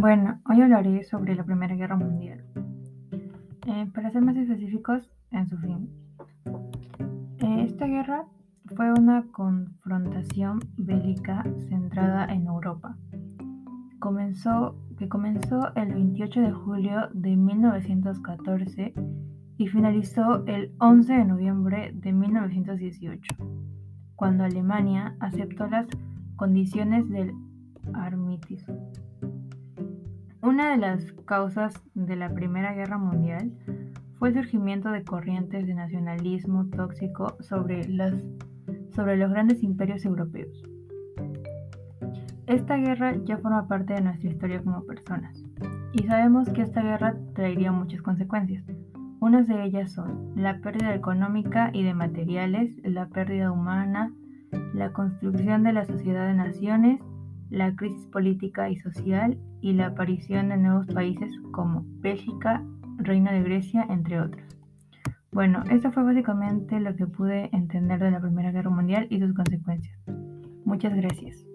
Bueno, hoy hablaré sobre la Primera Guerra Mundial. Eh, para ser más específicos, en su fin. Eh, esta guerra fue una confrontación bélica centrada en Europa. Comenzó, que comenzó el 28 de julio de 1914 y finalizó el 11 de noviembre de 1918, cuando Alemania aceptó las condiciones del armisticio. Una de las causas de la Primera Guerra Mundial fue el surgimiento de corrientes de nacionalismo tóxico sobre, los grandes imperios europeos. Esta guerra ya forma parte de nuestra historia como personas, y sabemos que esta guerra traería muchas consecuencias. Unas de ellas son la pérdida económica y de materiales, la pérdida humana, la construcción de la sociedad de naciones la crisis política y social y la aparición de nuevos países como Bélgica, Reino de Grecia, entre otros. Bueno, esto fue básicamente lo que pude entender de la Primera Guerra Mundial y sus consecuencias. Muchas gracias.